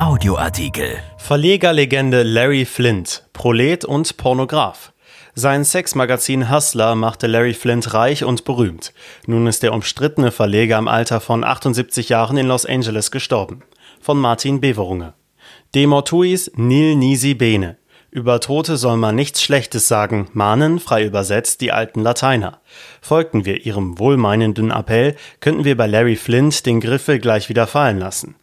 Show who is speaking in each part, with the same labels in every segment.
Speaker 1: Audioartikel.
Speaker 2: Verlegerlegende Larry Flint, Prolet und Pornograf. Sein Sexmagazin Hustler machte Larry Flint reich und berühmt. Nun ist der umstrittene Verleger im Alter von 78 Jahren in Los Angeles gestorben. Von Martin Beverunge. De mortuis nil nisi bene. Über Tote soll man nichts Schlechtes sagen, mahnen, frei übersetzt, die alten Lateiner. Folgten wir ihrem wohlmeinenden Appell, könnten wir bei Larry Flint den Griffel gleich wieder fallen lassen.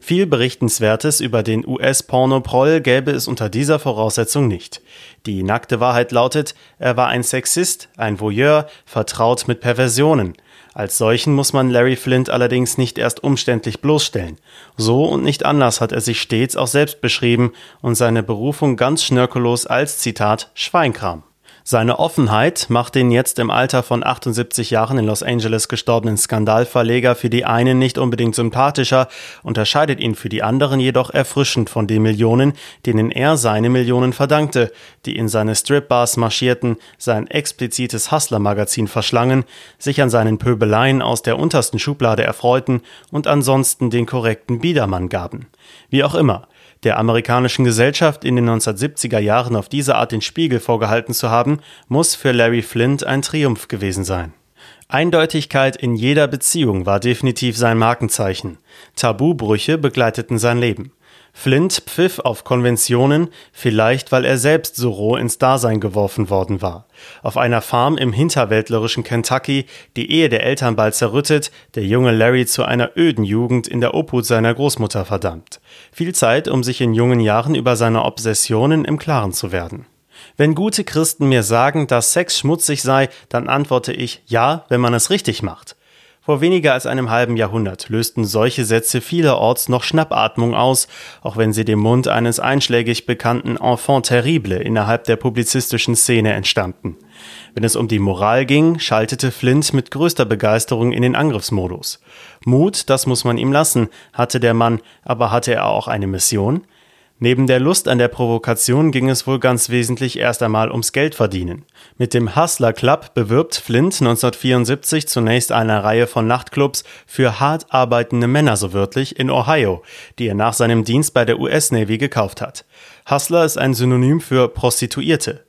Speaker 2: Viel Berichtenswertes über den US-Porno-Proll gäbe es unter dieser Voraussetzung nicht. Die nackte Wahrheit lautet, er war ein Sexist, ein Voyeur, vertraut mit Perversionen. Als solchen muss man Larry Flint allerdings nicht erst umständlich bloßstellen. So und nicht anders hat er sich stets auch selbst beschrieben und seine Berufung ganz schnörkellos als Zitat Schweinkram seine Offenheit macht den jetzt im Alter von 78 Jahren in Los Angeles gestorbenen Skandalverleger für die einen nicht unbedingt sympathischer, unterscheidet ihn für die anderen jedoch erfrischend von den Millionen, denen er seine Millionen verdankte, die in seine Stripbars marschierten, sein explizites Hustler-Magazin verschlangen, sich an seinen Pöbeleien aus der untersten Schublade erfreuten und ansonsten den korrekten Biedermann gaben. Wie auch immer, der amerikanischen Gesellschaft in den 1970er Jahren auf diese Art den Spiegel vorgehalten zu haben, muss für Larry Flint ein Triumph gewesen sein. Eindeutigkeit in jeder Beziehung war definitiv sein Markenzeichen. Tabubrüche begleiteten sein Leben. Flint pfiff auf Konventionen, vielleicht weil er selbst so roh ins Dasein geworfen worden war. Auf einer Farm im hinterwäldlerischen Kentucky, die Ehe der Eltern bald zerrüttet, der junge Larry zu einer öden Jugend in der Obhut seiner Großmutter verdammt. Viel Zeit, um sich in jungen Jahren über seine Obsessionen im Klaren zu werden. Wenn gute Christen mir sagen, dass Sex schmutzig sei, dann antworte ich ja, wenn man es richtig macht. Vor weniger als einem halben Jahrhundert lösten solche Sätze vielerorts noch Schnappatmung aus, auch wenn sie dem Mund eines einschlägig bekannten Enfant terrible innerhalb der publizistischen Szene entstammten. Wenn es um die Moral ging, schaltete Flint mit größter Begeisterung in den Angriffsmodus. Mut, das muss man ihm lassen, hatte der Mann, aber hatte er auch eine Mission? Neben der Lust an der Provokation ging es wohl ganz wesentlich erst einmal ums Geldverdienen. Mit dem Hustler Club bewirbt Flint 1974 zunächst eine Reihe von Nachtclubs für hart arbeitende Männer so wörtlich in Ohio, die er nach seinem Dienst bei der US Navy gekauft hat. Hustler ist ein Synonym für Prostituierte.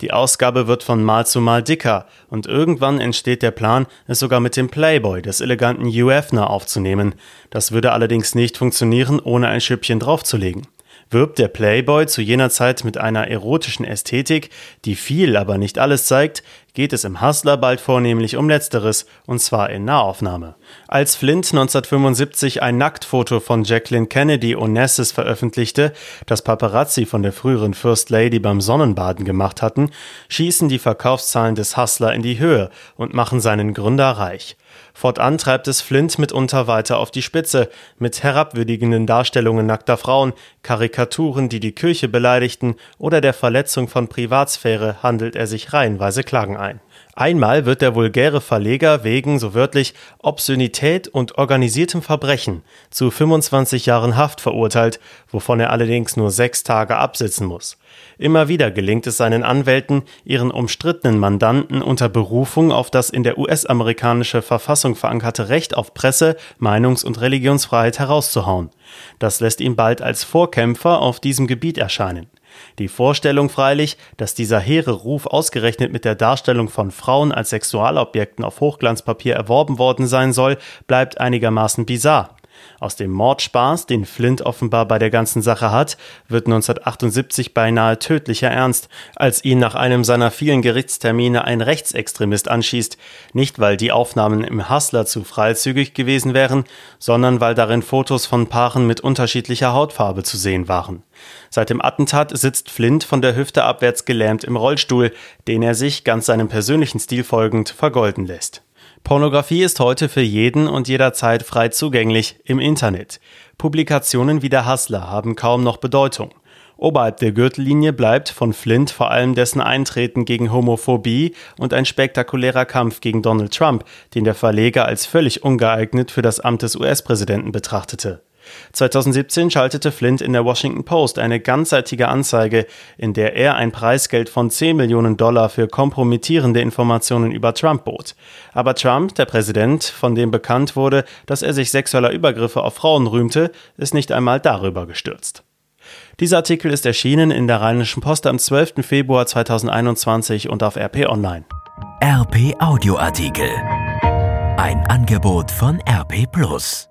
Speaker 2: Die Ausgabe wird von Mal zu Mal dicker und irgendwann entsteht der Plan, es sogar mit dem Playboy des eleganten Hugh Hefner aufzunehmen. Das würde allerdings nicht funktionieren, ohne ein Schüppchen draufzulegen wirbt der Playboy zu jener Zeit mit einer erotischen Ästhetik, die viel, aber nicht alles zeigt, geht es im Hustler bald vornehmlich um Letzteres, und zwar in Nahaufnahme. Als Flint 1975 ein Nacktfoto von Jacqueline Kennedy Onassis veröffentlichte, das Paparazzi von der früheren First Lady beim Sonnenbaden gemacht hatten, schießen die Verkaufszahlen des Hustler in die Höhe und machen seinen Gründer reich. Fortan treibt es Flint mitunter weiter auf die Spitze, mit herabwürdigenden Darstellungen nackter Frauen, Karikaturen, die die Kirche beleidigten oder der Verletzung von Privatsphäre handelt er sich reihenweise Klagen ein. Einmal wird der vulgäre Verleger wegen, so wörtlich, Obszönität und organisiertem Verbrechen zu 25 Jahren Haft verurteilt, wovon er allerdings nur sechs Tage absitzen muss. Immer wieder gelingt es seinen Anwälten, ihren umstrittenen Mandanten unter Berufung auf das in der US-amerikanische Verfassung verankerte Recht auf Presse, Meinungs- und Religionsfreiheit herauszuhauen. Das lässt ihn bald als Vorkämpfer auf diesem Gebiet erscheinen. Die Vorstellung freilich, dass dieser hehre Ruf ausgerechnet mit der Darstellung von Frauen als Sexualobjekten auf Hochglanzpapier erworben worden sein soll, bleibt einigermaßen bizarr. Aus dem Mordspaß, den Flint offenbar bei der ganzen Sache hat, wird 1978 beinahe tödlicher Ernst, als ihn nach einem seiner vielen Gerichtstermine ein Rechtsextremist anschießt, nicht weil die Aufnahmen im Hustler zu freizügig gewesen wären, sondern weil darin Fotos von Paaren mit unterschiedlicher Hautfarbe zu sehen waren. Seit dem Attentat sitzt Flint von der Hüfte abwärts gelähmt im Rollstuhl, den er sich, ganz seinem persönlichen Stil folgend, vergolden lässt. Pornografie ist heute für jeden und jederzeit frei zugänglich im Internet. Publikationen wie der Hustler haben kaum noch Bedeutung. Oberhalb der Gürtellinie bleibt von Flint vor allem dessen Eintreten gegen Homophobie und ein spektakulärer Kampf gegen Donald Trump, den der Verleger als völlig ungeeignet für das Amt des US-Präsidenten betrachtete. 2017 schaltete Flint in der Washington Post eine ganzseitige Anzeige, in der er ein Preisgeld von 10 Millionen Dollar für kompromittierende Informationen über Trump bot. Aber Trump, der Präsident, von dem bekannt wurde, dass er sich sexueller Übergriffe auf Frauen rühmte, ist nicht einmal darüber gestürzt. Dieser Artikel ist erschienen in der Rheinischen Post am 12. Februar 2021 und auf RP Online.
Speaker 1: RP Audioartikel. Ein Angebot von RP Plus.